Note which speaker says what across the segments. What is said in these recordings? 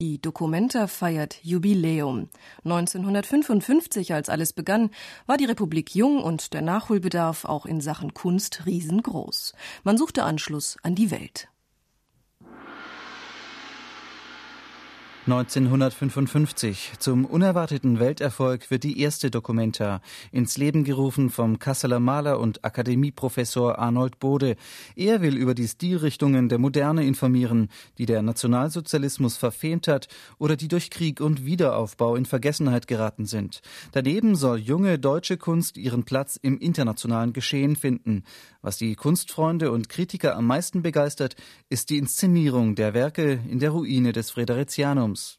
Speaker 1: Die Documenta feiert Jubiläum. 1955, als alles begann, war die Republik jung und der Nachholbedarf auch in Sachen Kunst riesengroß. Man suchte Anschluss an die Welt.
Speaker 2: 1955. Zum unerwarteten Welterfolg wird die erste Dokumenta ins Leben gerufen vom Kasseler Maler und Akademieprofessor Arnold Bode. Er will über die Stilrichtungen der Moderne informieren, die der Nationalsozialismus verfemt hat oder die durch Krieg und Wiederaufbau in Vergessenheit geraten sind. Daneben soll junge deutsche Kunst ihren Platz im internationalen Geschehen finden. Was die Kunstfreunde und Kritiker am meisten begeistert, ist die Inszenierung der Werke in der Ruine des Friderizianums. Films.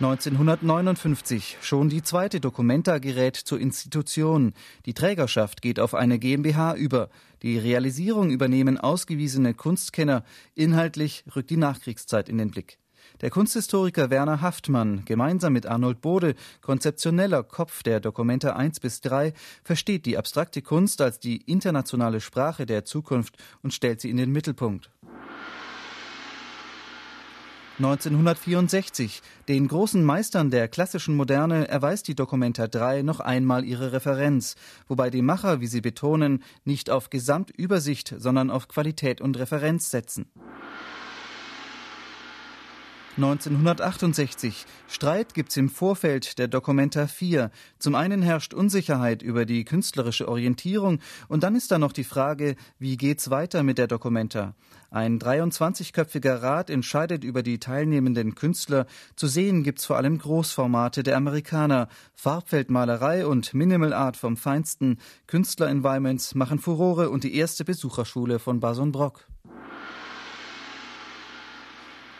Speaker 2: 1959 schon die zweite Documenta gerät zur Institution. Die Trägerschaft geht auf eine GmbH über. Die Realisierung übernehmen ausgewiesene Kunstkenner. Inhaltlich rückt die Nachkriegszeit in den Blick. Der Kunsthistoriker Werner Haftmann, gemeinsam mit Arnold Bode, konzeptioneller Kopf der Dokumenta 1 bis 3, versteht die abstrakte Kunst als die internationale Sprache der Zukunft und stellt sie in den Mittelpunkt. 1964. Den großen Meistern der klassischen Moderne erweist die Documenta 3 noch einmal ihre Referenz, wobei die Macher, wie sie betonen, nicht auf Gesamtübersicht, sondern auf Qualität und Referenz setzen. 1968. Streit gibt's im Vorfeld der Documenta 4. Zum einen herrscht Unsicherheit über die künstlerische Orientierung und dann ist da noch die Frage, wie geht's weiter mit der Documenta? Ein 23-köpfiger Rat entscheidet über die teilnehmenden Künstler. Zu sehen gibt's vor allem Großformate der Amerikaner, Farbfeldmalerei und Minimal Art vom Feinsten. Künstler-Environments machen Furore und die erste Besucherschule von Bason Brock.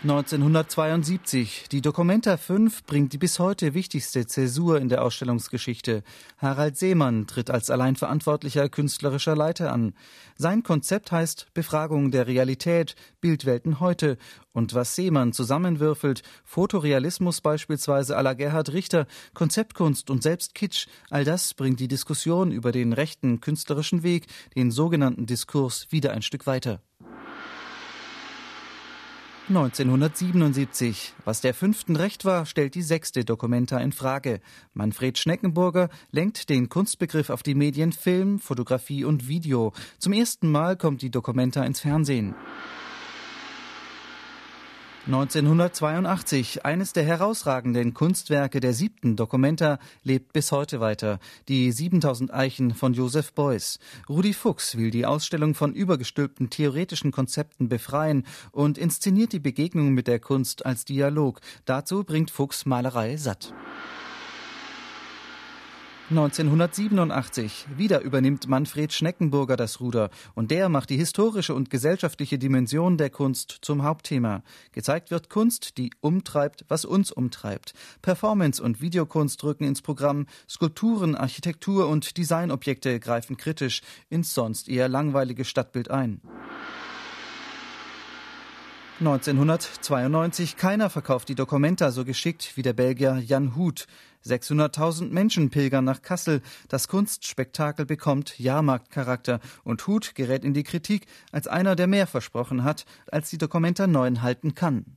Speaker 2: 1972. Die Documenta 5 bringt die bis heute wichtigste Zäsur in der Ausstellungsgeschichte. Harald Seemann tritt als allein verantwortlicher künstlerischer Leiter an. Sein Konzept heißt Befragung der Realität, Bildwelten heute. Und was Seemann zusammenwürfelt, Fotorealismus beispielsweise à la Gerhard Richter, Konzeptkunst und selbst Kitsch, all das bringt die Diskussion über den rechten künstlerischen Weg, den sogenannten Diskurs, wieder ein Stück weiter. 1977. Was der fünften recht war, stellt die sechste Dokumenta in Frage. Manfred Schneckenburger lenkt den Kunstbegriff auf die Medien Film, Fotografie und Video. Zum ersten Mal kommt die Dokumenta ins Fernsehen. 1982, eines der herausragenden Kunstwerke der siebten Documenta, lebt bis heute weiter. Die 7000 Eichen von Joseph Beuys. Rudi Fuchs will die Ausstellung von übergestülpten theoretischen Konzepten befreien und inszeniert die Begegnung mit der Kunst als Dialog. Dazu bringt Fuchs Malerei satt. 1987. Wieder übernimmt Manfred Schneckenburger das Ruder und der macht die historische und gesellschaftliche Dimension der Kunst zum Hauptthema. Gezeigt wird Kunst, die umtreibt, was uns umtreibt. Performance und Videokunst rücken ins Programm, Skulpturen, Architektur und Designobjekte greifen kritisch ins sonst eher langweilige Stadtbild ein. 1992. Keiner verkauft die Documenta so geschickt wie der Belgier Jan Huth. 600.000 Menschen pilgern nach Kassel. Das Kunstspektakel bekommt Jahrmarktcharakter und Huth gerät in die Kritik als einer, der mehr versprochen hat, als die Documenta 9 halten kann.